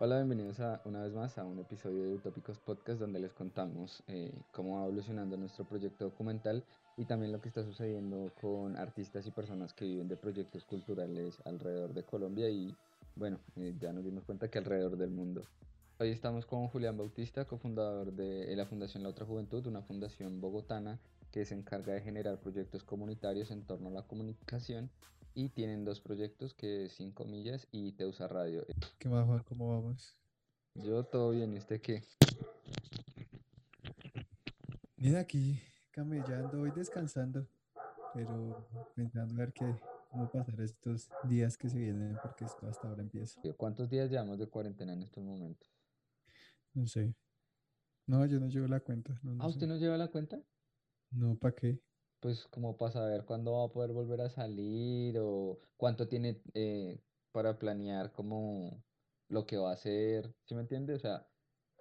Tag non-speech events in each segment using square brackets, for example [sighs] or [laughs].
Hola, bienvenidos a, una vez más a un episodio de Utópicos Podcast donde les contamos eh, cómo va evolucionando nuestro proyecto documental y también lo que está sucediendo con artistas y personas que viven de proyectos culturales alrededor de Colombia y bueno, eh, ya nos dimos cuenta que alrededor del mundo. Hoy estamos con Julián Bautista, cofundador de la Fundación La Otra Juventud, una fundación bogotana que se encarga de generar proyectos comunitarios en torno a la comunicación y tienen dos proyectos que es Cinco Millas y Teusa Radio. ¿Qué más, Juan? ¿Cómo vamos? Yo todo bien, ¿y usted qué? Mira aquí, camellando, hoy descansando, pero pensando a ver qué, cómo pasar estos días que se vienen, porque esto hasta ahora empieza. ¿Cuántos días llevamos de cuarentena en estos momentos? No sé. No, yo no llevo la cuenta. No, ¿Ah, usted no lleva la cuenta? No, ¿para qué? Pues como para saber cuándo va a poder volver a salir o cuánto tiene eh, para planear como lo que va a hacer, ¿sí me entiende? O sea,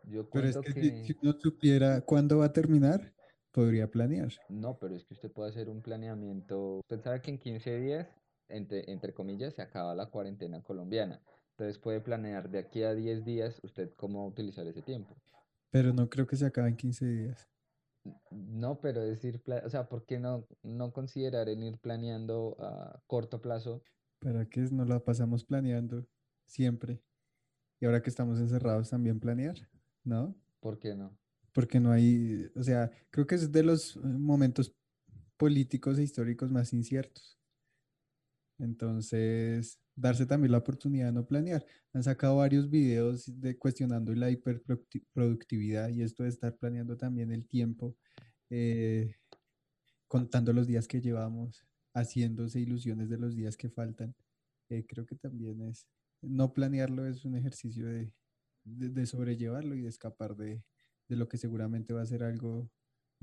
yo Pero es que que... si, si no supiera cuándo va a terminar, podría planear. No, pero es que usted puede hacer un planeamiento. Usted sabe que en 15 días, entre, entre comillas, se acaba la cuarentena colombiana. Entonces puede planear de aquí a 10 días usted cómo utilizar ese tiempo. Pero no creo que se acabe en 15 días. No, pero decir, o sea, ¿por qué no, no considerar en ir planeando a corto plazo? ¿Para qué nos la pasamos planeando siempre? Y ahora que estamos encerrados también planear, ¿no? ¿Por qué no? Porque no hay, o sea, creo que es de los eh, momentos políticos e históricos más inciertos. Entonces, darse también la oportunidad de no planear. Han sacado varios videos de cuestionando la hiperproductividad y esto de estar planeando también el tiempo, eh, contando los días que llevamos, haciéndose ilusiones de los días que faltan. Eh, creo que también es, no planearlo es un ejercicio de, de, sobrellevarlo y de escapar de, de lo que seguramente va a ser algo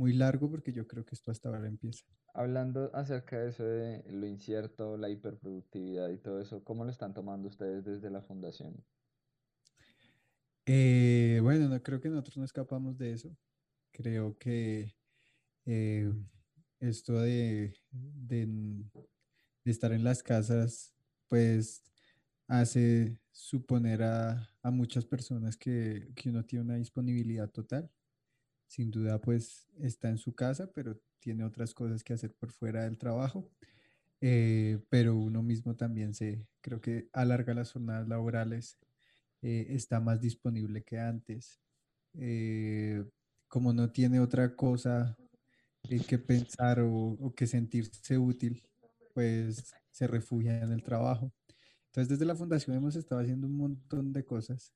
muy largo porque yo creo que esto hasta ahora empieza. Hablando acerca de eso de lo incierto, la hiperproductividad y todo eso, ¿cómo lo están tomando ustedes desde la fundación? Eh, bueno, no creo que nosotros no escapamos de eso. Creo que eh, esto de, de, de, estar en las casas, pues hace suponer a, a muchas personas que, que uno tiene una disponibilidad total sin duda pues está en su casa, pero tiene otras cosas que hacer por fuera del trabajo. Eh, pero uno mismo también se, creo que alarga las jornadas laborales, eh, está más disponible que antes. Eh, como no tiene otra cosa que pensar o, que sentirse útil, pues se refugia en el trabajo. Entonces desde la fundación hemos estado haciendo un montón de cosas,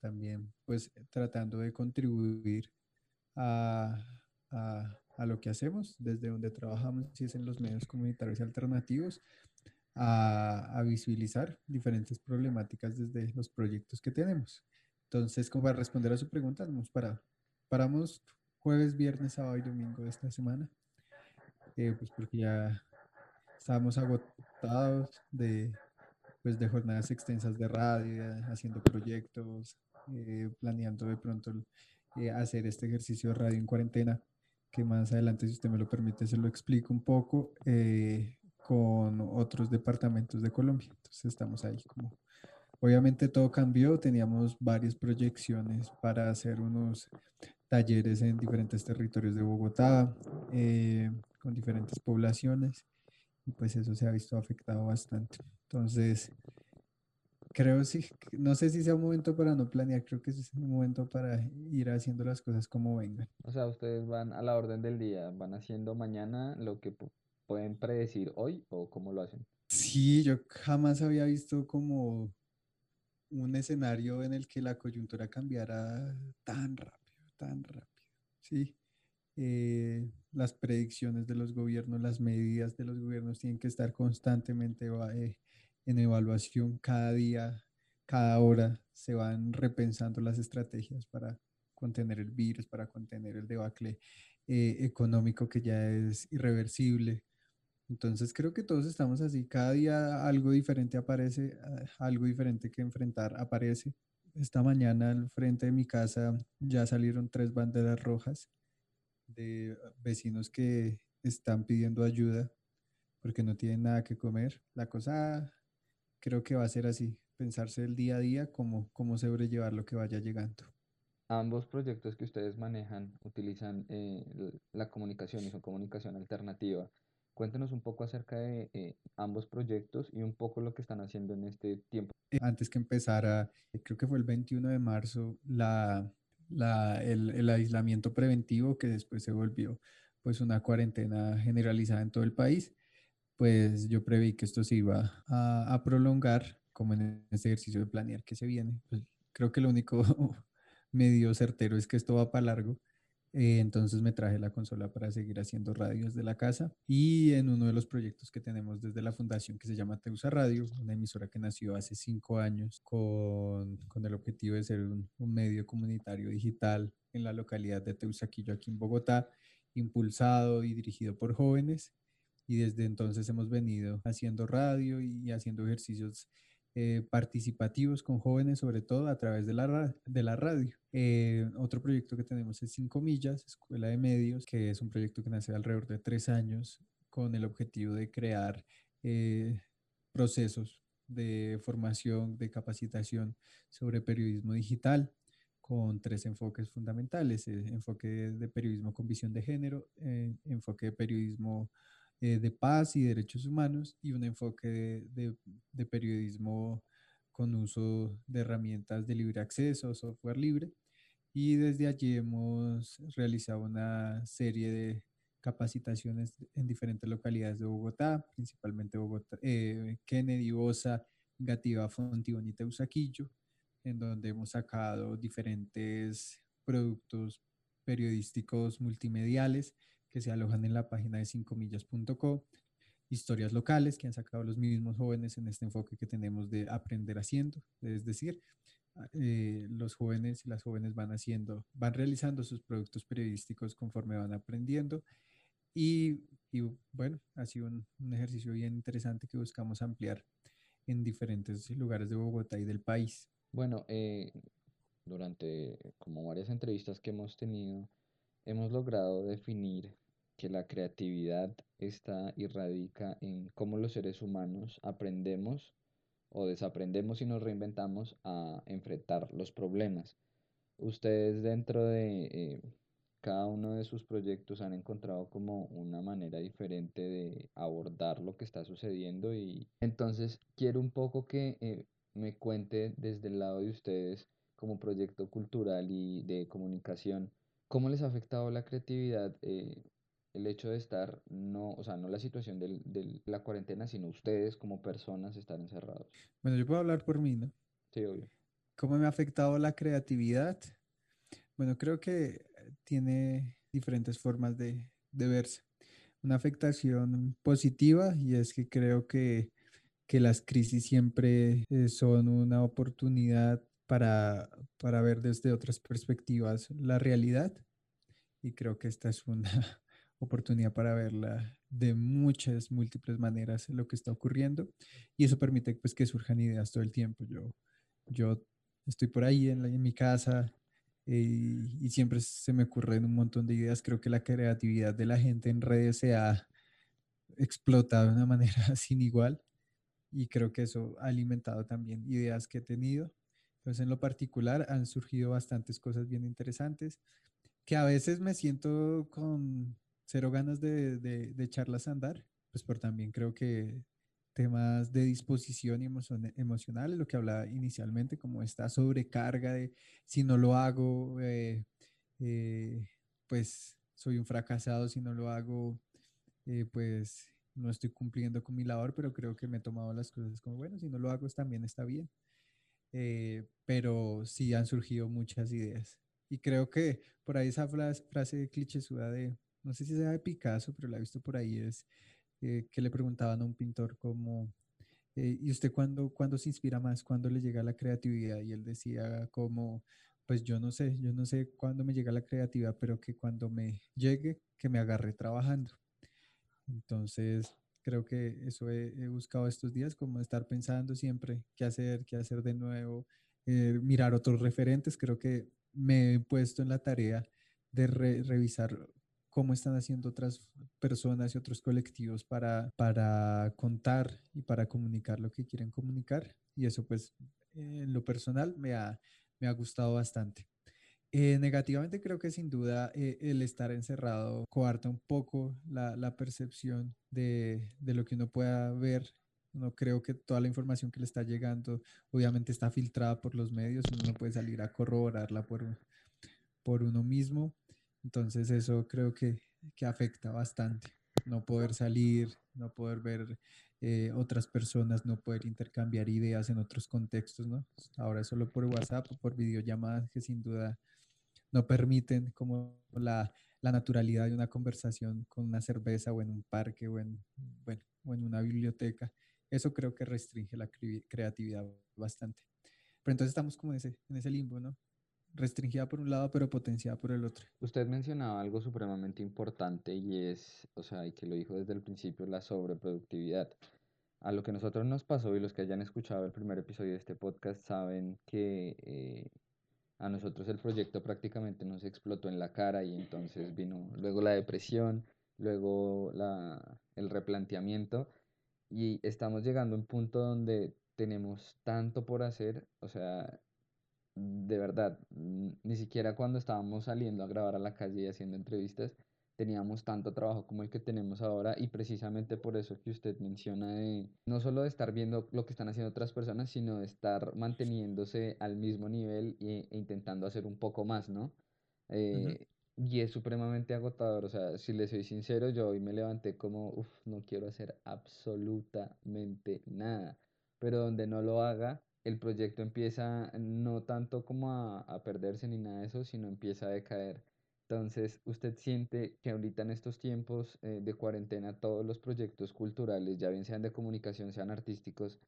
también pues tratando de contribuir a, a, a, lo que hacemos, desde donde trabajamos, si es en los medios comunitarios alternativos, a, a, visibilizar diferentes problemáticas desde los proyectos que tenemos. Entonces, como para responder a su pregunta, parado. Paramos jueves, viernes, sábado y domingo de esta semana, eh, pues porque ya estábamos agotados de, pues de jornadas extensas de radio, haciendo proyectos, eh, planeando de pronto eh, hacer este ejercicio de radio en cuarentena, que más adelante, si usted me lo permite, se lo explico un poco eh, con otros departamentos de Colombia. Entonces estamos ahí como... Obviamente todo cambió, teníamos varias proyecciones para hacer unos talleres en diferentes territorios de Bogotá, eh, con diferentes poblaciones, y pues eso se ha visto afectado bastante. Entonces, creo sí, no sé si sea un momento para no planear, creo que es un momento para ir haciendo las cosas como vengan. O sea, ustedes van a la orden del día, van haciendo mañana lo que pueden predecir hoy o cómo lo hacen. Sí, yo jamás había visto como un escenario en el que la coyuntura cambiara tan rápido, tan rápido. Sí, eh, las predicciones de los gobiernos, las medidas de los gobiernos tienen que estar constantemente eh, en evaluación cada día, cada hora, se van repensando las estrategias para contener el virus, para contener el debacle eh, económico que ya es irreversible. Entonces creo que todos estamos así, cada día algo diferente aparece, algo diferente que enfrentar aparece. Esta mañana al frente de mi casa ya salieron tres banderas rojas de vecinos que están pidiendo ayuda porque no tienen nada que comer. La cosa creo que va a ser así. pensarse el día a día, cómo, cómo sobrellevar lo que vaya llegando. Ambos proyectos que ustedes manejan utilizan eh, la comunicación y son comunicación alternativa. Cuéntenos un poco acerca de eh, ambos proyectos y un poco lo que están haciendo en este tiempo. Eh, Antes que empezara, eh, creo que fue el 21 de marzo, la, la- el, el aislamiento preventivo que después se volvió pues una cuarentena generalizada en todo el país, pues yo preví que esto se iba a, prolongar como en este ejercicio de planear que se viene. Pues creo que lo único [laughs] medio certero es que esto va para largo. Eh, entonces me traje la consola para seguir haciendo radios de la casa y en uno de los proyectos que tenemos desde la fundación que se llama Teusa Radio, una emisora que nació hace cinco años con, con el objetivo de ser un, un medio comunitario digital en la localidad de Teusaquillo aquí en Bogotá, impulsado y dirigido por jóvenes y desde entonces hemos venido haciendo radio y haciendo ejercicios eh, participativos con jóvenes, sobre todo a través de la, de la radio. Eh, otro proyecto que tenemos es 5 Millas, Escuela de Medios, que es un proyecto que nace alrededor de tres años con el objetivo de crear eh, procesos de formación, de capacitación sobre periodismo digital con tres enfoques fundamentales, eh, enfoque de periodismo con visión de género, eh, enfoque de periodismo eh, de paz y derechos humanos y un enfoque de, periodismo con uso de herramientas de libre acceso, software libre. Y desde allí hemos realizado una serie de capacitaciones en diferentes localidades de Bogotá, principalmente Bogotá, eh, Kennedy, Osa, Gativa, Fontibón y Teusaquillo, en donde hemos sacado diferentes productos periodísticos multimediales que se alojan en la página de 5millas.co, historias locales que han sacado los mismos jóvenes en este enfoque que tenemos de aprender haciendo, es decir, a- eh, los jóvenes y las jóvenes van haciendo, van realizando sus productos periodísticos conforme van aprendiendo y, y, bueno, ha sido un, un ejercicio bien interesante que buscamos ampliar en diferentes lugares de Bogotá y del país. Bueno, eh, durante como varias entrevistas que hemos tenido, hemos logrado definir que la creatividad está y radica en cómo los seres humanos aprendemos o desaprendemos y nos reinventamos a enfrentar los problemas. Ustedes dentro de eh, cada uno de sus proyectos han encontrado como una manera diferente de abordar lo que está sucediendo y entonces quiero un poco que eh, me cuente desde el lado de ustedes como proyecto cultural y de comunicación, cómo les ha afectado la creatividad eh, el hecho de estar, no, o sea, no la situación del- la cuarentena, sino ustedes como personas estar encerrados. Bueno, yo puedo hablar por mí, ¿no? Sí, obvio. ¿Cómo me ha afectado la creatividad? Bueno, creo que tiene diferentes formas de, de verse. Una afectación positiva y es que creo que, que las crisis siempre eh, son una oportunidad para, para ver desde otras perspectivas la realidad y creo que esta es una oportunidad para verla de muchas, múltiples maneras lo que está ocurriendo y eso permite pues que surjan ideas todo el tiempo. Yo, yo estoy por ahí en, la- en mi casa eh, y siempre se me ocurren un montón de ideas. Creo que la creatividad de la gente en redes se ha explotado de una [laughs] manera sin igual y creo que eso ha alimentado también ideas que he tenido. Entonces, en lo particular, han surgido bastantes cosas bien interesantes que a veces me siento con cero ganas de, de, echarlas a andar, pues por también creo que temas de disposición y emocion- emocionales, lo que hablaba inicialmente, como esta sobrecarga de si no lo hago, eh, eh, pues soy un fracasado, si no lo hago, eh, pues no estoy cumpliendo con mi labor, pero creo que me he tomado las cosas como, bueno, si no lo hago también está bien. Pero sí han surgido muchas ideas. Y creo que por ahí esa frase, frase clichésuda de, no sé si sea de Picasso, pero la he visto por ahí, es eh, que le preguntaban a un pintor como, eh, ¿y usted cuándo, cuándo se inspira más? ¿Cuándo le llega la creatividad? Y él decía como, pues yo no sé, yo no sé cuándo me llega la creatividad, pero que cuando me llegue, que me agarre trabajando. Entonces, creo que eso he, buscado estos días, como estar pensando siempre qué hacer, qué hacer de nuevo, eh, mirar otros referentes. Creo que me he puesto en la tarea de re- revisar cómo están haciendo otras personas y otros colectivos para, para contar y para comunicar lo que quieren comunicar. Y eso pues en lo personal me ha, me ha gustado bastante. Eh, negativamente creo que sin duda eh, el estar encerrado coarta un poco la, la percepción de, de, lo que uno pueda ver. No creo que toda la información que le está llegando obviamente está filtrada por los medios, uno no puede salir a corroborarla por, por uno mismo. Entonces eso creo que, que afecta bastante. No poder salir, no poder ver eh, otras personas, no poder intercambiar ideas en otros contextos, ¿no? Ahora es solo por WhatsApp o por videollamadas que sin duda no permiten como la, la, naturalidad de una conversación con una cerveza o en un parque o en, bueno, o en una biblioteca. Eso creo que restringe la creatividad bastante. Pero entonces estamos como en ese, en ese limbo, ¿no? Restringida por un lado, pero potenciada por el otro. Usted mencionaba algo supremamente importante y es, o sea, y que lo dijo desde el principio, la sobreproductividad. A lo que nosotros nos pasó y los que hayan escuchado el primer episodio de este podcast saben que eh, a nosotros el proyecto prácticamente nos explotó en la cara y entonces vino luego la depresión, luego la, el replanteamiento y estamos llegando a un punto donde tenemos tanto por hacer, o sea, de verdad, ni siquiera cuando estábamos saliendo a grabar a la calle y haciendo entrevistas, teníamos tanto trabajo como el que tenemos ahora y precisamente por eso que usted menciona de no solo de estar viendo lo que están haciendo otras personas, sino de estar manteniéndose al mismo nivel e, intentando hacer un poco más, ¿no? Eh, y es supremamente agotador, o sea, si le soy sincero, yo hoy me levanté como, uff, no quiero hacer absolutamente nada, pero donde no lo haga, el proyecto empieza no tanto como a, a perderse ni nada de eso, sino empieza a decaer. Entonces, ¿usted siente que ahorita en estos tiempos eh, de cuarentena todos los proyectos culturales, ya bien sean de comunicación, sean artísticos,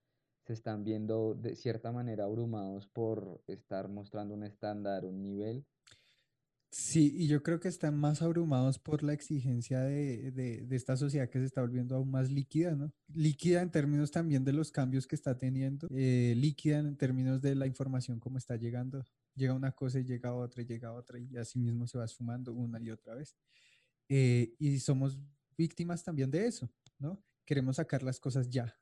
se están viendo de cierta manera abrumados por estar mostrando un estándar, un nivel? Sí, y yo creo que están más abrumados por la exigencia de, de, esta sociedad que se está volviendo aún más líquida, ¿no? Líquida en términos también de los cambios que está teniendo, eh, líquida en términos de la información como está llegando llega una cosa y llega otra y llega otra y así mismo se va sumando una y otra vez. Eh, y somos víctimas también de eso, ¿no? Queremos sacar las cosas ya.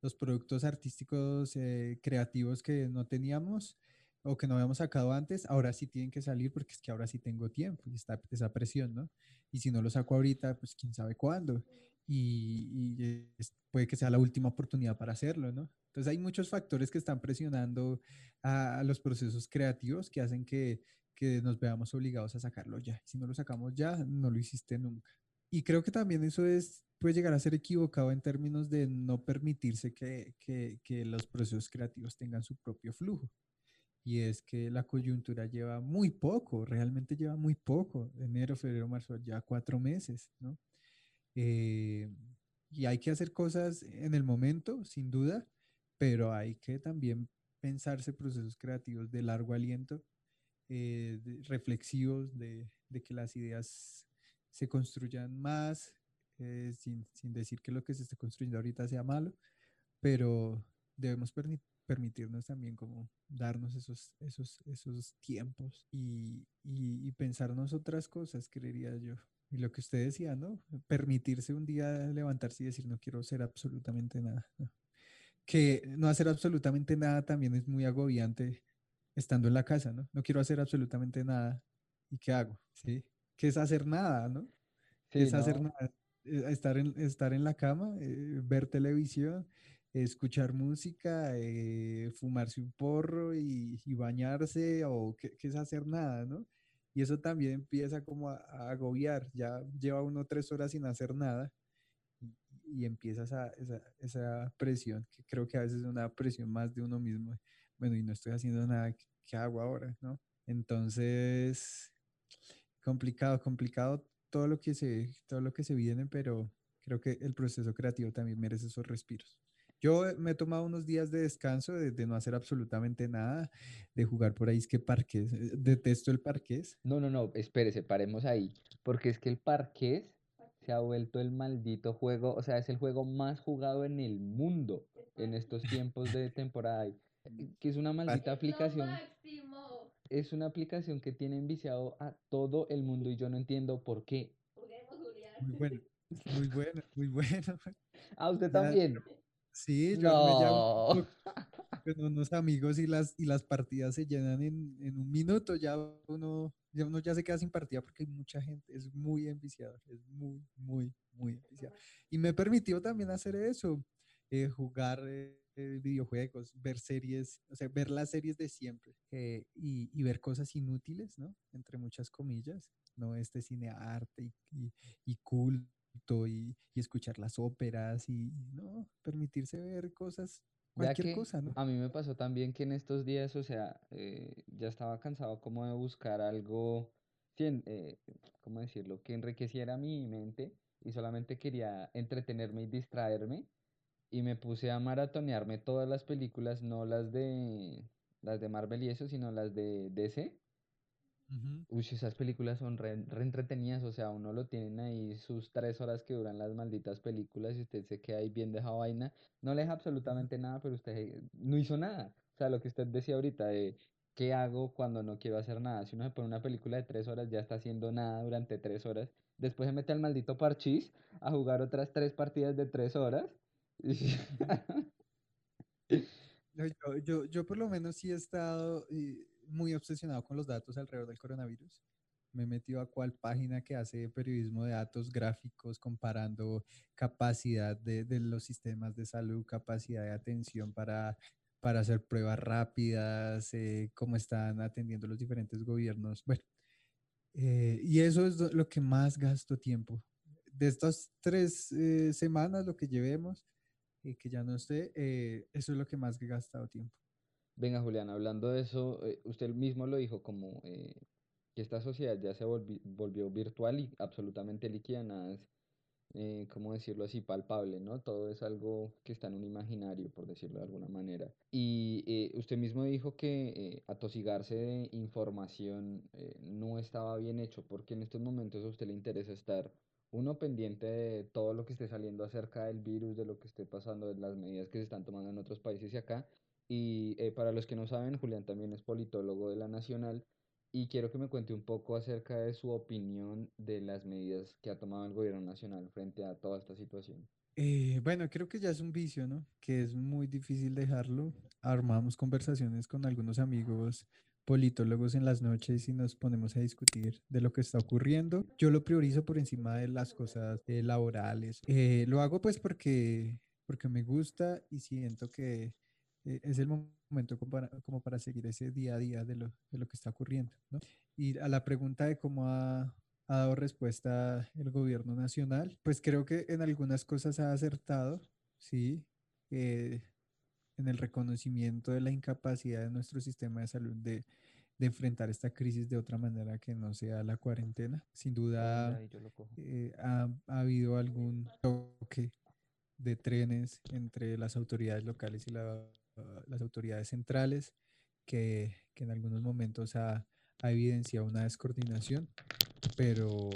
Los productos artísticos eh, creativos que no teníamos o que no habíamos sacado antes, ahora sí tienen que salir porque es que ahora sí tengo tiempo y está esa presión, ¿no? Y si no lo saco ahorita, pues quién sabe cuándo. Y, y puede que sea la última oportunidad para hacerlo, ¿no? Entonces hay muchos factores que están presionando a, los procesos creativos que hacen que, que, nos veamos obligados a sacarlo ya. Si no lo sacamos ya, no lo hiciste nunca. Y creo que también eso es, puede llegar a ser equivocado en términos de no permitirse que, que, que los procesos creativos tengan su propio flujo. Y es que la coyuntura lleva muy poco, realmente lleva muy poco, enero, febrero, marzo, ya cuatro meses, ¿no? Eh, y hay que hacer cosas en el momento, sin duda, pero hay que también pensarse procesos creativos de largo aliento, eh, reflexivos, de, de, que las ideas se construyan más, eh, sin, sin, decir que lo que se esté construyendo ahorita sea malo, pero debemos permitirnos también como darnos esos, esos, esos tiempos y, y, y pensarnos otras cosas, creería yo. Y lo que usted decía, ¿no? Permitirse un día levantarse y decir, no quiero hacer absolutamente nada. ¿no? que no hacer absolutamente nada también es muy agobiante estando en la casa, ¿no? No quiero hacer absolutamente nada. ¿Y qué hago? ¿Sí? ¿Qué es hacer nada, no? ¿Qué es hacer nada? Eh, estar en, estar en la cama, eh, ver televisión, escuchar música, eh, fumarse un porro y, y bañarse, o ¿qué, ¿qué, es hacer nada, no? Y eso también empieza como a, agobiar. Ya lleva uno tres horas sin hacer nada y empieza esa, presión, que creo que a veces es una presión más de uno mismo. Bueno, y no estoy haciendo nada, ¿qué hago ahora? ¿no? Entonces, complicado, complicado todo lo que se, todo lo que se viene, pero creo que el proceso creativo también merece esos respiros. Yo me he tomado unos días de descanso, de, de no hacer absolutamente nada, de jugar por ahí, es que parques, eh, detesto el parqués. No, no, no, espérese, paremos ahí, porque es que el parqués se ha vuelto el maldito juego, o sea, es el juego más jugado en el mundo en estos tiempos de temporada, que es una [laughs] maldita aplicación. Es una aplicación que tiene enviciado a todo el mundo y yo no entiendo por qué. muy bueno, muy bueno, muy bueno. ¿A [laughs] usted [laughs] Ya, también? Sí, yo No. TikTok con unos amigos y las, y las partidas se llenan en, en un minuto, ya uno, ya uno ya se queda sin partida porque hay mucha gente, es muy enviciado, es muy, muy, muy enviciado. Y me permitió también hacer eso, eh, jugar eh, eh, videojuegos, ver series, o sea, ver las series de siempre eh, y, y ver cosas inútiles, ¿no? Entre muchas comillas, ¿no? Este cine arte y, y, y culto y, y escuchar las óperas y, ¿no? Permitirse ver cosas, cualquier que cosa, ¿no? a mí me pasó también que en estos días, o sea, eh, ya estaba cansado como de buscar algo, eh, ¿cómo decirlo? Que enriqueciera mi mente y solamente quería entretenerme y distraerme y me puse a maratonearme todas las películas, no las de las de Marvel y eso, sino las de DC. Ujú, Uy, esas películas son re, re entretenidas, o sea, uno lo tienen ahí sus tres horas que duran las malditas películas y usted se queda ahí viendo esa vaina. No le deja absolutamente nada, pero usted eh, no hizo nada. O sea, lo que usted decía ahorita de qué hago cuando no quiero hacer nada. Si uno se pone una película de tres horas, ya está haciendo nada durante tres horas. Después se mete al maldito parchís a jugar otras tres partidas de tres horas. [laughs] [laughs] No, Yo, yo, yo por lo menos sí he estado muy obsesionado con los datos alrededor del coronavirus. Me he metido a cuál página que hace periodismo de datos gráficos comparando capacidad de, de los sistemas de salud, capacidad de atención para, para hacer pruebas rápidas, eh, cómo están atendiendo los diferentes gobiernos. Bueno, eh, y eso es lo que más gasto tiempo. De estas tres eh, semanas, lo que llevemos, eh, que ya no esté, eh, eso es lo que más he gastado tiempo. Venga, Julián, hablando de eso, eh, usted mismo lo dijo como eh, que esta sociedad ya se volvi- volvió virtual y absolutamente líquida, nada es, eh, ¿cómo decirlo así?, palpable, ¿no? Todo es algo que está en un imaginario, por decirlo de alguna manera. Y eh, usted mismo dijo que eh, atosigarse de información no estaba bien hecho, porque en estos momentos a usted le interesa estar, uno, pendiente de todo lo que esté saliendo acerca del virus, de lo que esté pasando, de las medidas que se están tomando en otros países y acá. Y eh, para los que no saben, Julián también es politólogo de la Nacional y quiero que me cuente un poco acerca de su opinión de las medidas que ha tomado el gobierno nacional frente a toda esta situación. Eh, bueno, creo que ya es un vicio, ¿no? Que es muy difícil dejarlo. Armamos conversaciones con algunos amigos politólogos en las noches y nos ponemos a discutir de lo que está ocurriendo. Yo lo priorizo por encima de las cosas eh, laborales. Eh, lo hago pues porque, porque me gusta y siento que eh, es el mo- momento como para, como para seguir ese día a día de lo, de lo que está ocurriendo, ¿no? Y a la pregunta de cómo ha ha dado respuesta el gobierno nacional. Pues creo que en algunas cosas ha acertado, sí, eh, en el reconocimiento de la incapacidad de nuestro sistema de salud de, de enfrentar esta crisis de otra manera que no sea la cuarentena. Sin duda eh, ha, ha habido algún toque de trenes entre las autoridades locales y la- las autoridades centrales que, que en algunos momentos ha, ha evidenciado una descoordinación pero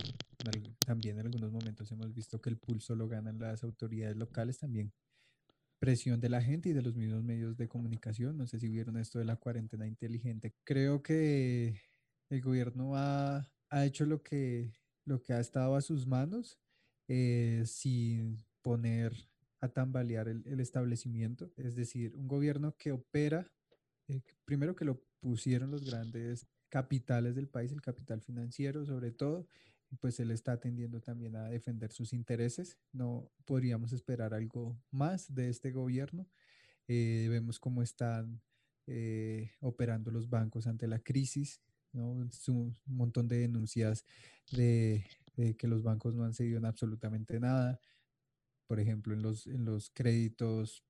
también en algunos momentos hemos visto que el pulso lo ganan las autoridades locales, también presión de la gente y de los mismos medios de comunicación. No sé si vieron esto de la cuarentena inteligente. Creo que el gobierno ha, ha hecho lo que, lo que ha estado a sus manos eh, sin poner a tambalear el, el establecimiento. Es decir, un gobierno que opera, eh, primero que lo pusieron los grandes capitales del país, el capital financiero sobre todo, pues él está atendiendo también a defender sus intereses. No podríamos esperar algo más de este gobierno. Eh, vemos cómo están eh, operando los bancos ante la crisis, ¿no? Un montón de denuncias de, de que los bancos no han cedido en absolutamente nada. Por ejemplo, en los, en los créditos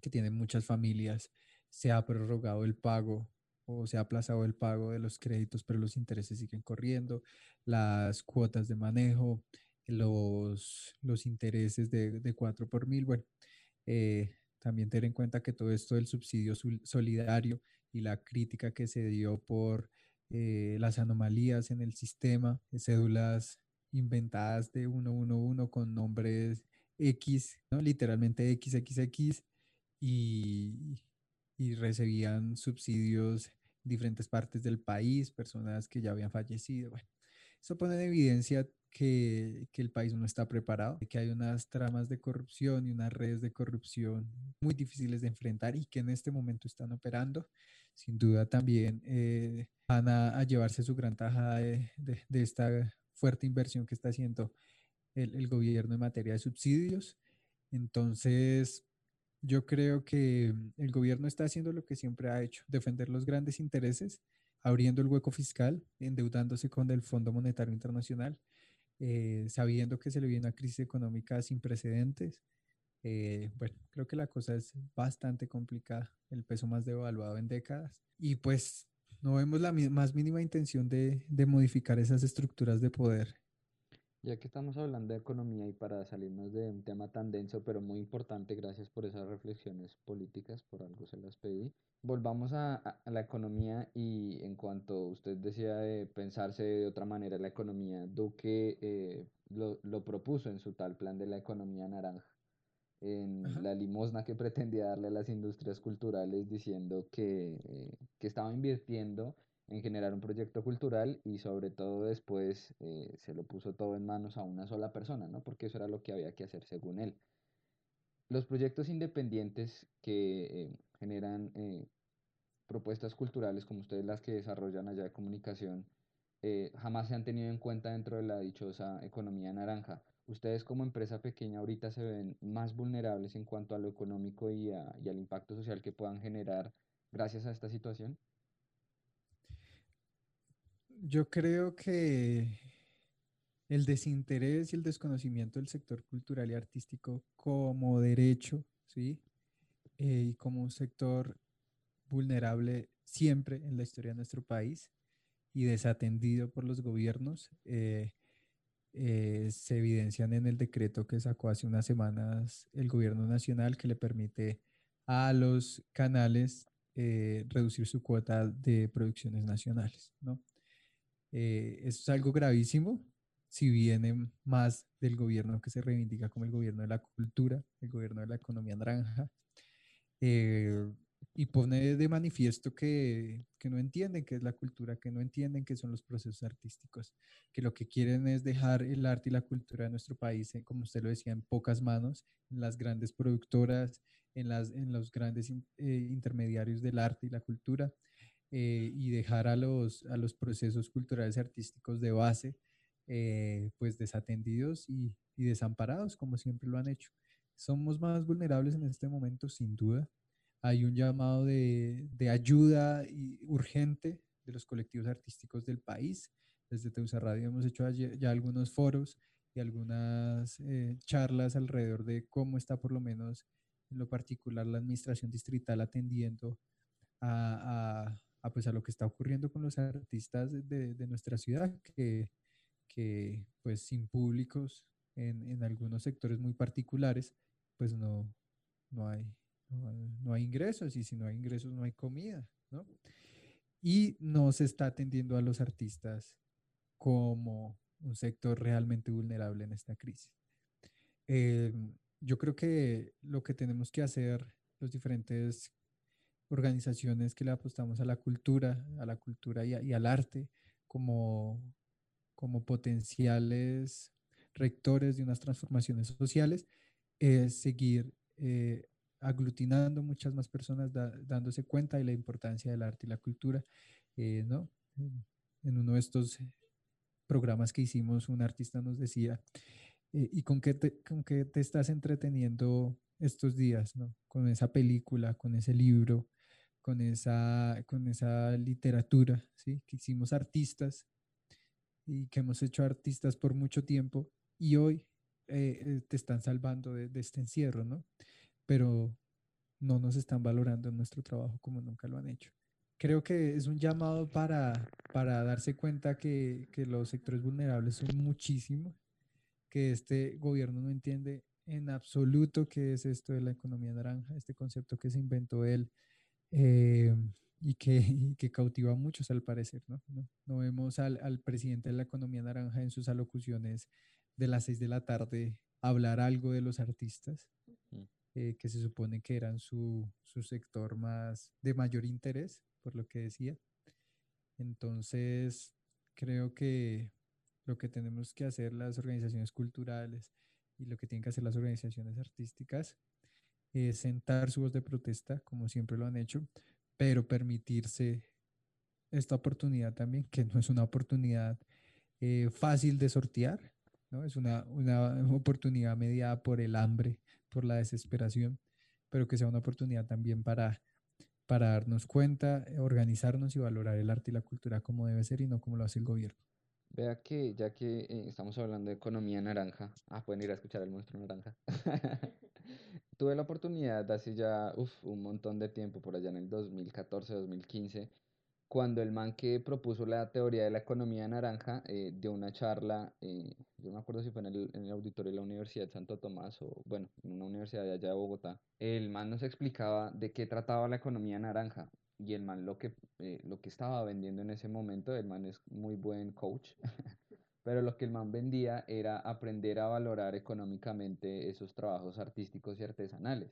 que tienen muchas familias, se ha prorrogado el pago o se ha aplazado el pago de los créditos, pero los intereses siguen corriendo, las cuotas de manejo, los, los intereses de, de 4 por mil. Bueno, eh, también tener en cuenta que todo esto del subsidio solidario y la crítica que se dio por eh, las anomalías en el sistema, cédulas inventadas de 111 con nombres X, ¿no? literalmente XXX, y, y recibían subsidios en diferentes partes del país, personas que ya habían fallecido. Bueno, Eso pone en evidencia que, que, el país no está preparado, que hay unas tramas de corrupción y unas redes de corrupción muy difíciles de enfrentar y que en este momento están operando. Sin duda también eh, van a, a, llevarse su gran tajada de, de, de, esta fuerte inversión que está haciendo el, gobierno en materia de subsidios. Entonces, yo creo que el gobierno está haciendo lo que siempre ha hecho, defender los grandes intereses, abriendo el hueco fiscal, endeudándose con el Fondo Monetario Internacional eh, sabiendo que se le viene una crisis económica sin precedentes. Eh, bueno, creo que la cosa es bastante complicada, el peso más devaluado en décadas. Y pues no vemos la más mínima intención de modificar esas estructuras de poder. Ya que estamos hablando de economía y para salirnos de un tema tan denso pero muy importante, gracias por esas reflexiones políticas, por algo se las pedí. Volvamos a, a la economía y en cuanto usted decía de pensarse de otra manera la economía, Duque eh, lo, lo, propuso en su tal plan de la economía naranja, en Ajá. la limosna que pretendía darle a las industrias culturales diciendo que, eh, que estaba invirtiendo en generar un proyecto cultural y sobre todo después eh, se lo puso todo en manos a una sola persona, ¿no? Porque eso era lo que había que hacer según él. Los proyectos independientes que eh, generan eh, propuestas culturales como ustedes las que desarrollan allá de comunicación, jamás se han tenido en cuenta dentro de la dichosa economía naranja. ¿Ustedes como empresa pequeña ahorita se ven más vulnerables en cuanto a lo económico y, a, y al impacto social que puedan generar gracias a esta situación? Yo creo que el desinterés y el desconocimiento del sector cultural y artístico como derecho, ¿sí? Eh, y como un sector vulnerable siempre en la historia de nuestro país y desatendido por los gobiernos, eh, eh, se evidencian en el decreto que sacó hace unas semanas el gobierno nacional que le permite a los canales reducir su cuota de producciones nacionales, ¿no? Eh, eso es algo gravísimo si viene más del gobierno que se reivindica como el gobierno de la cultura, el gobierno de la economía naranja, eh, y pone de manifiesto que, que, no entienden qué es la cultura, que no entienden qué son los procesos artísticos, que lo que quieren es dejar el arte y la cultura de nuestro país, eh, como usted lo decía, en pocas manos, en las grandes productoras, en, las, en los grandes intermediarios del arte y la cultura, eh, y dejar a los, a los procesos culturales y artísticos de base eh, pues desatendidos y, y, desamparados como siempre lo han hecho. Somos más vulnerables en este momento sin duda. Hay un llamado de, de ayuda y urgente de los colectivos artísticos del país. Desde Teusa Radio hemos hecho ya algunos foros y algunas eh, charlas alrededor de cómo está por lo menos en lo particular la administración distrital atendiendo a, a a, pues, a lo que está ocurriendo con los artistas de, de nuestra ciudad, que, que, pues sin públicos en, en, algunos sectores muy particulares, pues no, no, hay, no, no, hay ingresos y si no hay ingresos no hay comida, ¿no? Y no se está atendiendo a los artistas como un sector realmente vulnerable en esta crisis. Eh, yo creo que lo que tenemos que hacer los diferentes organizaciones que le apostamos a la cultura, a la cultura y, al arte como, como potenciales rectores de unas transformaciones sociales, es seguir eh, aglutinando muchas más personas, dándose cuenta de la importancia del arte y la cultura. Eh, ¿no? En uno de estos programas que hicimos, un artista nos decía, eh, ¿y con qué, te, con qué te estás entreteniendo estos días, ¿no? Con esa película, con ese libro, con esa, con esa literatura, ¿sí? Que hicimos artistas y que hemos hecho artistas por mucho tiempo y hoy eh, te están salvando de, de, este encierro, ¿no? Pero no nos están valorando en nuestro trabajo como nunca lo han hecho. Creo que es un llamado para, para darse cuenta que, que los sectores vulnerables son muchísimos, que este gobierno no entiende en absoluto qué es esto de la economía naranja, este concepto que se inventó él eh, y, que, y, que, cautiva a muchos al parecer. No, no, no vemos al, al, presidente de la economía naranja en sus alocuciones de las seis de la tarde hablar algo de los artistas, eh, que se supone que eran su, su sector más de mayor interés, por lo que decía. Entonces, creo que lo que tenemos que hacer las organizaciones culturales y lo que tienen que hacer las organizaciones artísticas es sentar su voz de protesta, como siempre lo han hecho, pero permitirse esta oportunidad también, que no es una oportunidad eh, fácil de sortear, ¿no? Es una, una oportunidad mediada por el hambre, por la desesperación, pero que sea una oportunidad también para, para darnos cuenta, organizarnos y valorar el arte y la cultura como debe ser y no como lo hace el gobierno. Vea que ya que eh, estamos hablando de economía naranja, ah, pueden ir a escuchar el monstruo naranja. [laughs] Tuve la oportunidad hace ya uf, un montón de tiempo, por allá en el 2014-2015, cuando el man que propuso la teoría de la economía naranja eh, dio una charla, eh, yo no me acuerdo si fue en el, en el auditorio de la Universidad de Santo Tomás o, bueno, en una universidad de allá de Bogotá. El man nos explicaba de qué trataba la economía naranja y el man lo que, eh, lo que estaba vendiendo en ese momento, el man es muy buen coach, [laughs] pero lo que el man vendía era aprender a valorar económicamente esos trabajos artísticos y artesanales.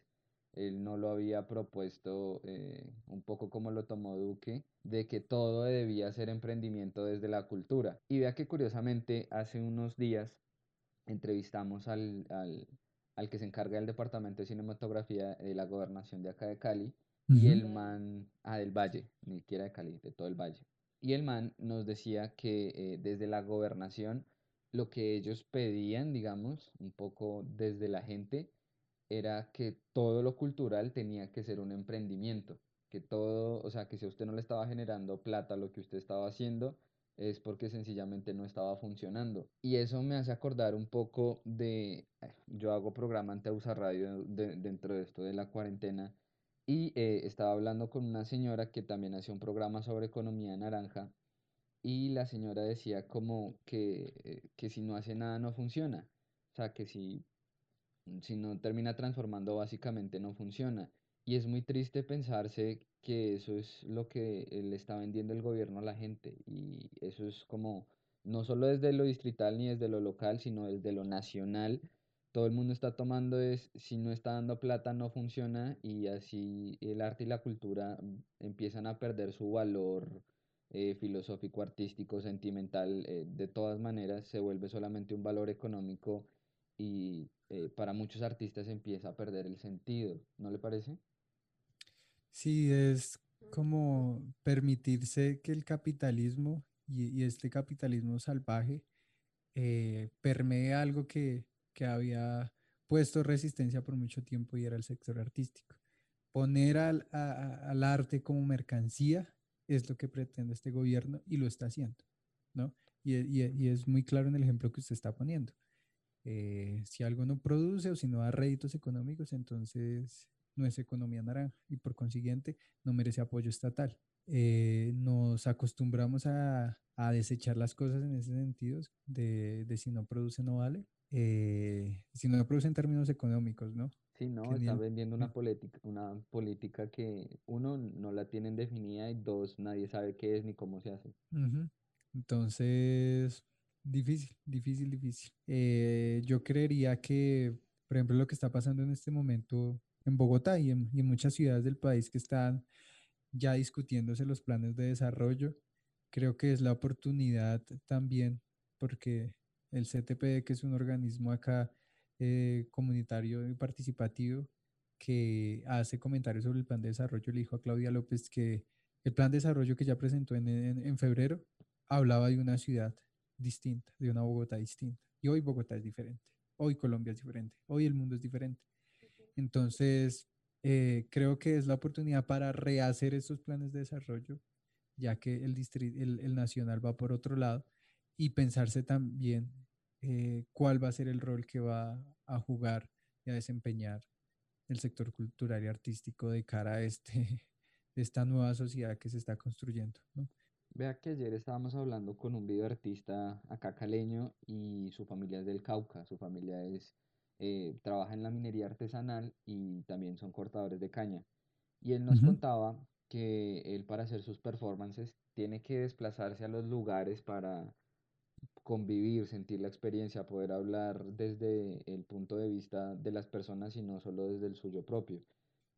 Él no lo había propuesto eh, un poco como lo tomó Duque, de que todo debía ser emprendimiento desde la cultura. Y vea que curiosamente hace unos días entrevistamos al, al, al que se encarga del departamento de cinematografía de la gobernación de acá de Cali, y el man, ah, del Valle, ni siquiera de Cali, de todo el Valle. Y el man nos decía que eh, desde la gobernación lo que ellos pedían, digamos, un poco desde la gente, era que todo lo cultural tenía que ser un emprendimiento, que todo, o sea, que si a usted no le estaba generando plata lo que usted estaba haciendo, es porque sencillamente no estaba funcionando. Y eso me hace acordar un poco de, yo hago programa ante USA Radio de- dentro de esto de la cuarentena y eh, estaba hablando con una señora que también hacía un programa sobre economía naranja y la señora decía como que, eh, que si no hace nada no funciona. O sea, que si, si no termina transformando básicamente no funciona. Y es muy triste pensarse que eso es lo que le está vendiendo el gobierno a la gente. Y eso es como, no solo desde lo distrital ni desde lo local, sino desde lo nacional todo el mundo está tomando es, si no está dando plata no funciona y así el arte y la cultura empiezan a perder su valor eh, filosófico, artístico, sentimental, eh, de todas maneras se vuelve solamente un valor económico y eh, para muchos artistas empieza a perder el sentido, ¿no le parece? Sí, es como permitirse que el capitalismo y, y este capitalismo salvaje permee algo que, que había puesto resistencia por mucho tiempo y era el sector artístico. Poner al, arte como mercancía es lo que pretende este gobierno y lo está haciendo, ¿no? Y, e- e- es muy claro en el ejemplo que usted está poniendo. Eh, si algo no produce o si no da réditos económicos, entonces no es economía naranja y por consiguiente no merece apoyo estatal. Eh, nos acostumbramos a, desechar las cosas en ese sentido, de si no produce no vale, eh, si no produce en términos económicos, ¿no? Sí, no, Que están vendiendo una política, una política que uno no la tienen definida y dos, nadie sabe qué es ni cómo se hace. Entonces, difícil, difícil, difícil. Eh, yo creería que, por ejemplo, lo que está pasando en este momento en Bogotá y en, y en muchas ciudades del país que están ya discutiéndose los planes de desarrollo, creo que es la oportunidad también, porque el CTP, que es un organismo acá eh, comunitario y participativo, que hace comentarios sobre el plan de desarrollo, le dijo a Claudia López que el plan de desarrollo que ya presentó en, en- en febrero hablaba de una ciudad distinta, de una Bogotá distinta. Y hoy Bogotá es diferente, hoy Colombia es diferente, hoy el mundo es diferente. Entonces, eh, creo que es la oportunidad para rehacer estos planes de desarrollo, ya que el, el, el nacional va por otro lado, y pensarse también eh, cuál va a ser el rol que va a jugar y a desempeñar el sector cultural y artístico de cara a este, [laughs] esta nueva sociedad que se está construyendo, ¿no? Vea que ayer estábamos hablando con un videoartista acá caleño y su familia es del Cauca, su familia es, eh, trabaja en la minería artesanal y también son cortadores de caña. Y él nos Ujú. contaba que él para hacer sus performances tiene que desplazarse a los lugares para convivir, sentir la experiencia, poder hablar desde el punto de vista de las personas y no solo desde el suyo propio.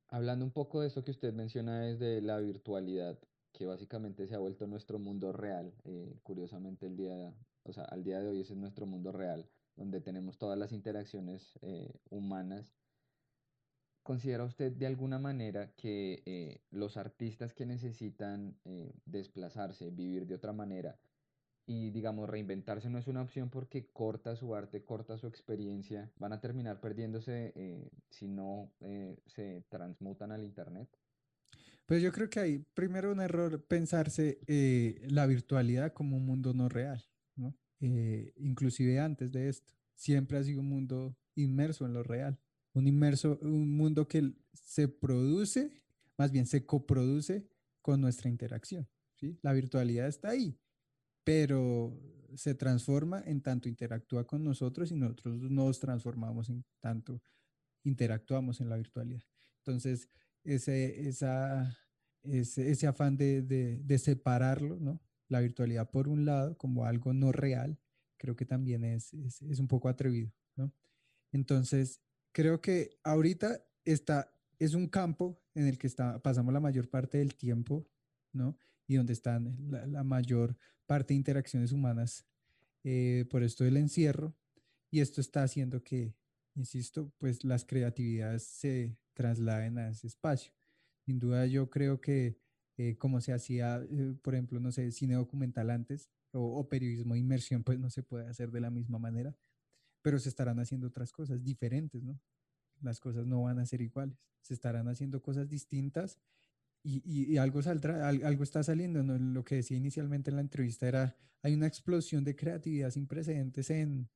Hablando un poco de eso que usted menciona desde la virtualidad, que básicamente se ha vuelto nuestro mundo real. eh, curiosamente el día o sea, al día de hoy ese es nuestro mundo real, donde tenemos todas las interacciones eh, humanas. ¿Considera usted de alguna manera que eh, los artistas que necesitan eh, desplazarse, vivir de otra manera y, digamos, reinventarse no es una opción porque corta su arte, corta su experiencia, van a terminar perdiéndose si no se transmutan al Internet? Pues yo creo que hay primero un error pensarse la virtualidad como un mundo no real, ¿no? inclusive antes de esto, siempre ha sido un mundo inmerso en lo real un inmerso, un mundo que se produce, más bien se coproduce con nuestra interacción. ¿sí? La virtualidad está ahí, pero se transforma en tanto interactúa con nosotros y nosotros nos transformamos en tanto interactuamos en la virtualidad. Entonces, ese, esa, ese, ese afán de, de, de, separarlo, ¿no? La virtualidad por un lado como algo no real, creo que también es, es, es un poco atrevido, ¿no? Entonces, creo que ahorita está, es un campo en el que está, pasamos la mayor parte del tiempo, ¿no? Y donde están la, mayor parte de interacciones humanas eh, por esto del encierro. Y esto está haciendo que, insisto, pues las creatividades se trasladen a ese espacio. Sin duda yo creo que eh, como se hacía, eh, por ejemplo, no sé, cine documental antes o, o, periodismo de inmersión, pues no se puede hacer de la misma manera pero se estarán haciendo otras cosas diferentes, ¿no? Las cosas no van a ser iguales, se estarán haciendo cosas distintas y, algo está saliendo. Lo que decía inicialmente en la entrevista era, hay una explosión de creatividad sin precedentes en,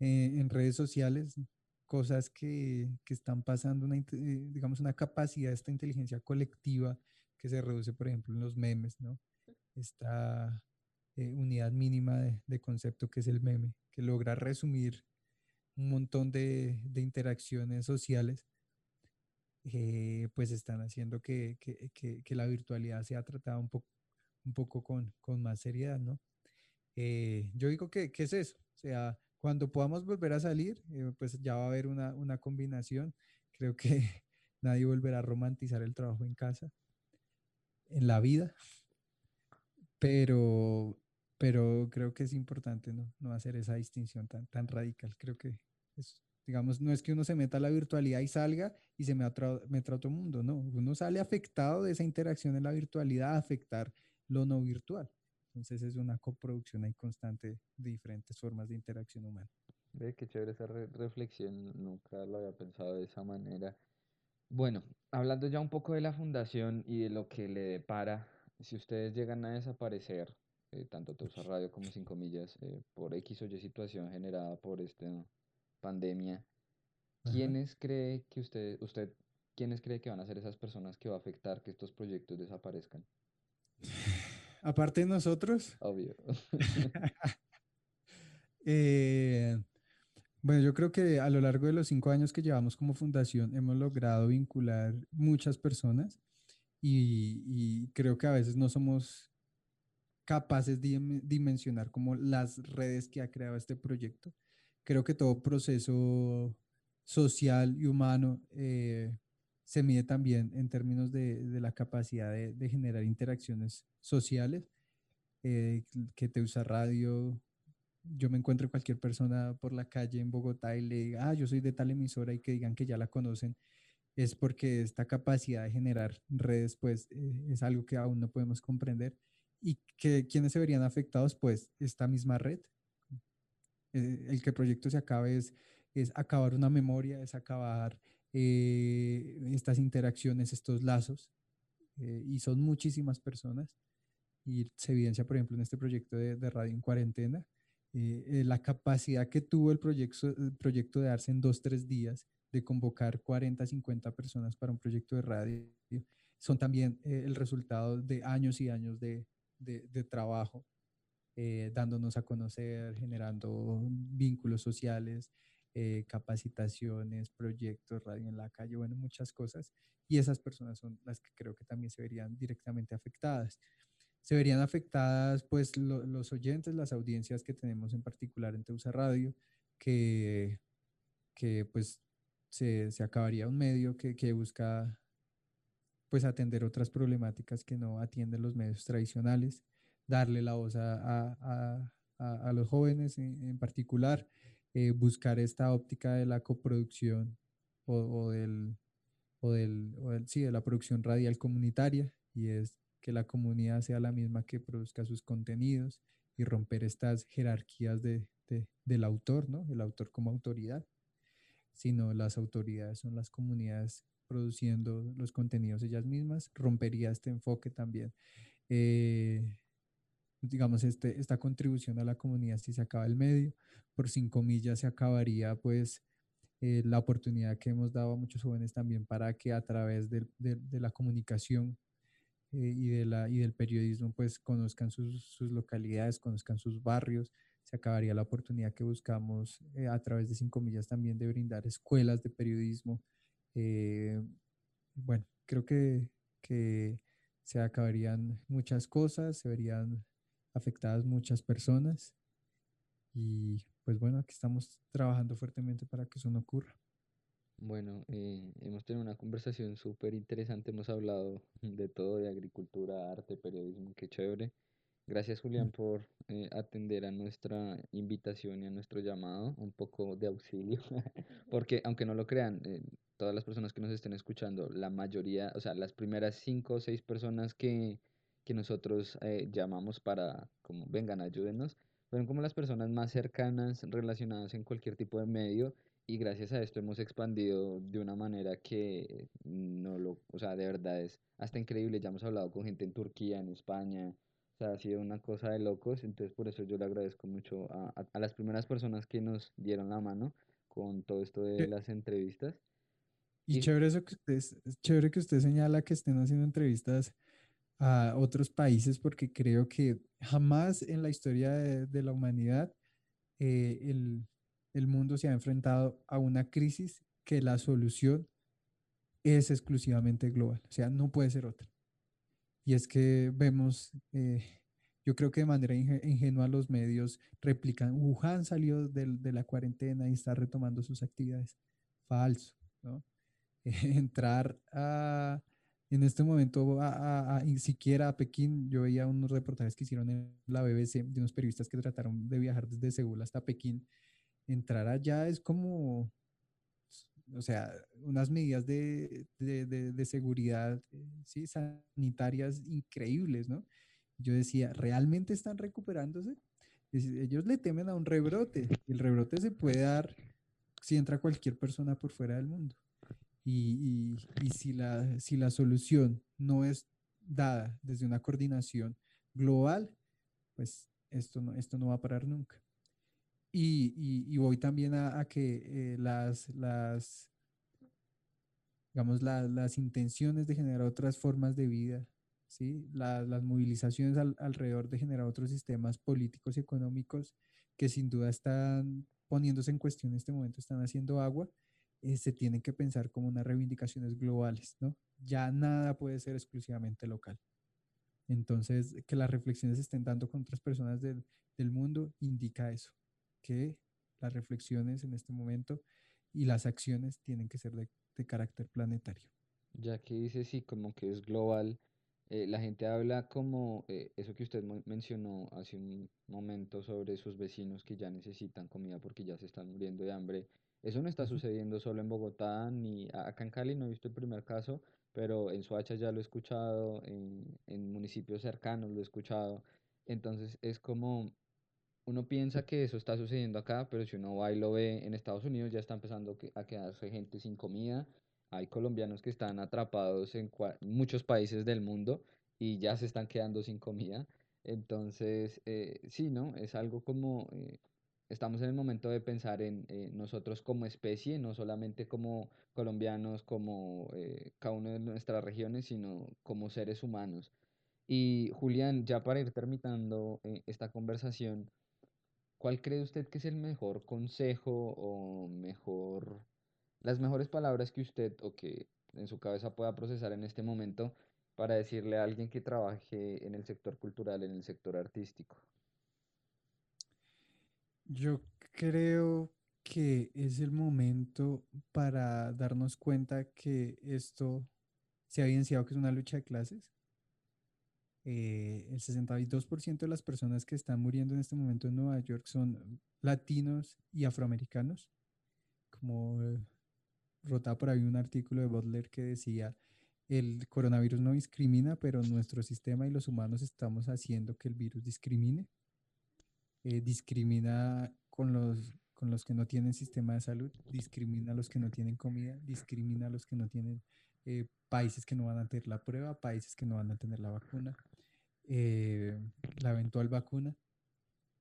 en redes sociales, cosas que, que están pasando, una, eh, digamos, una capacidad de esta inteligencia colectiva que se reduce, por ejemplo, en los memes, ¿no? Esta eh, unidad mínima de, de, concepto que es el meme, que logra resumir un montón de, de interacciones sociales, eh, pues están haciendo que, que, que, la virtualidad sea tratada un, poco un poco con, con, más seriedad, ¿no? Eh, yo digo que, ¿qué es eso? O sea, cuando podamos volver a salir, eh, pues ya va a haber una, una combinación. Creo que [laughs] nadie volverá a romantizar el trabajo en casa, en la vida, pero, pero creo que es importante ¿no? no hacer esa distinción tan, tan radical. Creo que digamos, no es que uno se meta a la virtualidad y salga y se meta a otro mundo, no, uno sale afectado de esa interacción en la virtualidad a afectar lo no virtual. Entonces es una coproducción ahí constante de diferentes formas de interacción humana. Ve qué chévere esa reflexión, nunca lo había pensado de esa manera. Bueno, hablando ya un poco de la fundación y de lo que le depara, si ustedes llegan a desaparecer, eh, tanto Teusa Radio como Cinco Millas, eh, por X o Y situación generada por este pandemia, ¿quiénes cree que usted, usted, quiénes cree que van a ser esas personas que va a afectar que estos proyectos desaparezcan? [sighs] Aparte de nosotros. Obvio. [laughs] [laughs] Eh, bueno, yo creo que a lo largo de los cinco años que llevamos como fundación hemos logrado vincular muchas personas y, y creo que a veces no somos capaces de dimensionar como las redes que ha creado este proyecto creo que todo proceso social y humano eh, se mide también en términos de, la capacidad de, de, generar interacciones sociales, eh, que te usa radio. Yo me encuentro cualquier persona por la calle en Bogotá y le diga, ah, yo soy de tal emisora y que digan que ya la conocen, es porque esta capacidad de generar redes, pues, eh, es algo que aún no podemos comprender. ¿Y que quienes se verían afectados? Pues esta misma red, eh, el que el proyecto se acabe es, es acabar una memoria, es acabar eh, estas interacciones, estos lazos, eh, y son muchísimas personas. Y se evidencia, por ejemplo, en este proyecto de, Radio en Cuarentena, la capacidad que tuvo el proyecto, el proyecto de darse en dos, tres días, de convocar 40, 50 personas para un proyecto de radio, son también el resultado de años y años de, de trabajo eh, dándonos a conocer, generando vínculos sociales, eh, capacitaciones, proyectos, radio en la calle, bueno, muchas cosas. Y esas personas son las que creo que también se verían directamente afectadas. Se verían afectadas pues lo, los oyentes, las audiencias que tenemos en particular en Teusa Radio, que, que pues se, se acabaría un medio que, que busca pues atender otras problemáticas que no atienden los medios tradicionales darle la voz a, a, los jóvenes en, particular, eh, buscar esta óptica de la coproducción o, del, o, del, sí, de la producción radial comunitaria, y es que la comunidad sea la misma que produzca sus contenidos y romper estas jerarquías de, del autor, ¿no? El autor como autoridad, sino las autoridades son las comunidades produciendo los contenidos ellas mismas, rompería este enfoque también. Eh, digamos, este, esta contribución a la comunidad si se acaba el medio, por cinco millas se acabaría pues eh, la oportunidad que hemos dado a muchos jóvenes también para que a través de, de, la comunicación eh, y, de la, y del periodismo pues conozcan sus, sus, localidades, conozcan sus barrios, se acabaría la oportunidad que buscamos a través de cinco millas también de brindar escuelas de periodismo, eh, bueno, creo que, que se acabarían muchas cosas, se verían afectadas muchas personas y pues bueno, aquí estamos trabajando fuertemente para que eso no ocurra. Bueno, eh, hemos tenido una conversación súper interesante, hemos hablado de todo, de agricultura, arte, periodismo, qué chévere. Gracias Julián por eh, atender a nuestra invitación y a nuestro llamado, un poco de auxilio, [laughs] porque aunque no lo crean, eh, todas las personas que nos estén escuchando, la mayoría, o sea, las primeras cinco o seis personas que, que nosotros eh, llamamos para, como, vengan, ayúdenos, fueron como las personas más cercanas relacionadas en cualquier tipo de medio y gracias a esto hemos expandido de una manera que no lo, o sea, de verdad es hasta increíble, ya hemos hablado con gente en Turquía, en España, o sea, ha sido una cosa de locos, entonces por eso yo le agradezco mucho a, a, las primeras personas que nos dieron la mano con todo esto de las entrevistas. Y, chévere eso que usted, chévere que usted señala que estén haciendo entrevistas a otros países porque creo que jamás en la historia de, la humanidad eh, el, el mundo se ha enfrentado a una crisis que la solución es exclusivamente global, o sea, no puede ser otra. Y es que vemos, eh, yo creo que de manera ingenua los medios replican, Wuhan salió de, la cuarentena y está retomando sus actividades. Falso, ¿no? [laughs] Entrar a, en este momento, a, a, siquiera a Pekín, yo veía unos reportajes que hicieron en la BBC de unos periodistas que trataron de viajar desde Seúl hasta Pekín. Entrar allá es como, o sea, unas medidas de, de, de, seguridad eh, ¿sí? sanitarias increíbles, ¿no? Yo decía, ¿realmente están recuperándose? Ellos le temen a un rebrote. El rebrote se puede dar si entra cualquier persona por fuera del mundo. Y, y, y si, la, si la solución no es dada desde una coordinación global, pues esto no, esto no va a parar nunca. Y, y, voy también a, que eh, las, las, digamos, las intenciones de generar otras formas de vida, ¿sí? las movilizaciones alrededor de generar otros sistemas políticos y económicos que sin duda están poniéndose en cuestión en este momento, están haciendo agua, eh, se tienen que pensar como unas reivindicaciones globales, ¿no? Ya nada puede ser exclusivamente local. Entonces, que las reflexiones estén dando con otras personas del, del mundo indica eso que las reflexiones en este momento y las acciones tienen que ser de, carácter planetario. Ya que dice sí, como que es global, eh, la gente habla como eh, eso que usted mencionó hace un momento sobre sus vecinos que ya necesitan comida porque ya se están muriendo de hambre. Eso no está sucediendo solo en Bogotá ni acá en Cali, no he visto el primer caso, pero en Soacha ya lo he escuchado, en, en municipios cercanos lo he escuchado. Entonces es como uno piensa que eso está sucediendo acá, pero si uno va y lo ve en Estados Unidos, ya está empezando a quedarse gente sin comida. Hay colombianos que están atrapados en muchos países del mundo y ya se están quedando sin comida. Entonces, eh, sí, ¿no? Es algo como, eh, estamos en el momento de pensar en eh, nosotros como especie, no solamente como colombianos, como cada uno de nuestras regiones, sino como seres humanos. Y Julián, ya para ir terminando esta conversación, ¿Cuál cree usted que es el mejor consejo o mejor, las mejores palabras que usted o que en su cabeza pueda procesar en este momento para decirle a alguien que trabaje en el sector cultural, en el sector artístico? Yo creo que es el momento para darnos cuenta que esto se ha evidenciado que es una lucha de clases eh, el 62% de las personas que están muriendo en este momento en Nueva York son latinos y afroamericanos. Como eh, rotaba por ahí un artículo de Butler que decía, el coronavirus no discrimina, pero nuestro sistema y los humanos estamos haciendo que el virus discrimine. Eh, discrimina con los, con los que no tienen sistema de salud, discrimina a los que no tienen comida, discrimina a los que no tienen eh, países que no van a tener la prueba, países que no van a tener la vacuna, eh, la eventual vacuna.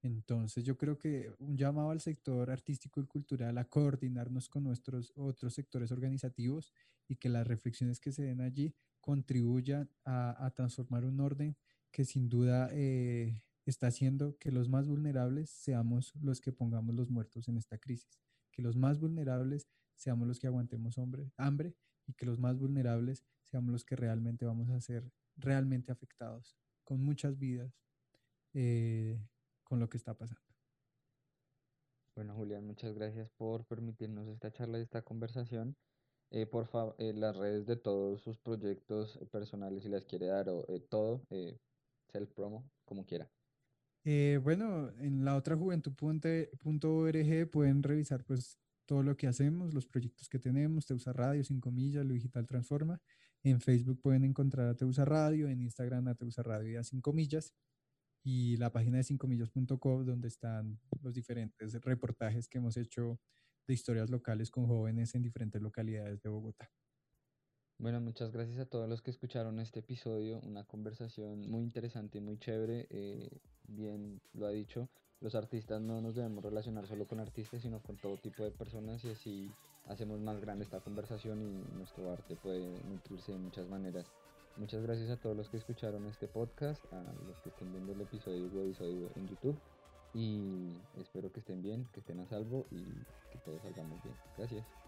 Entonces yo creo que un llamado al sector artístico y cultural a coordinarnos con nuestros otros sectores organizativos y que las reflexiones que se den allí contribuyan a, transformar un orden que sin duda eh, está haciendo que los más vulnerables seamos los que pongamos los muertos en esta crisis, que los más vulnerables seamos los que aguantemos hambre y que los más vulnerables seamos los que realmente vamos a ser realmente afectados, con muchas vidas. Eh, con lo que está pasando. Bueno, Julián, muchas gracias por permitirnos esta charla y esta conversación. Eh, por favor, eh, las redes de todos sus proyectos personales, si las quiere dar o eh, todo, self promo, como quiera. Bueno, en la otra juventud.org pueden revisar pues todo lo que hacemos, los proyectos que tenemos, Teusa Radio, 5 millas, lo digital transforma. En Facebook pueden encontrar a Teusa Radio, en Instagram a Teusa Radio y a 5 millas y la página de 5millos.com donde están los diferentes reportajes que hemos hecho de historias locales con jóvenes en diferentes localidades de Bogotá. Bueno, muchas gracias a todos los que escucharon este episodio, una conversación muy interesante y muy chévere. Eh, bien lo ha dicho, los artistas no nos debemos relacionar solo con artistas, sino con todo tipo de personas y así hacemos más grande esta conversación y nuestro arte puede nutrirse de muchas maneras. Muchas gracias a todos los que escucharon este podcast, a los que estén viendo el episodio episodio en YouTube. Y espero que estén bien, que estén a salvo y que todos salgamos bien. Gracias.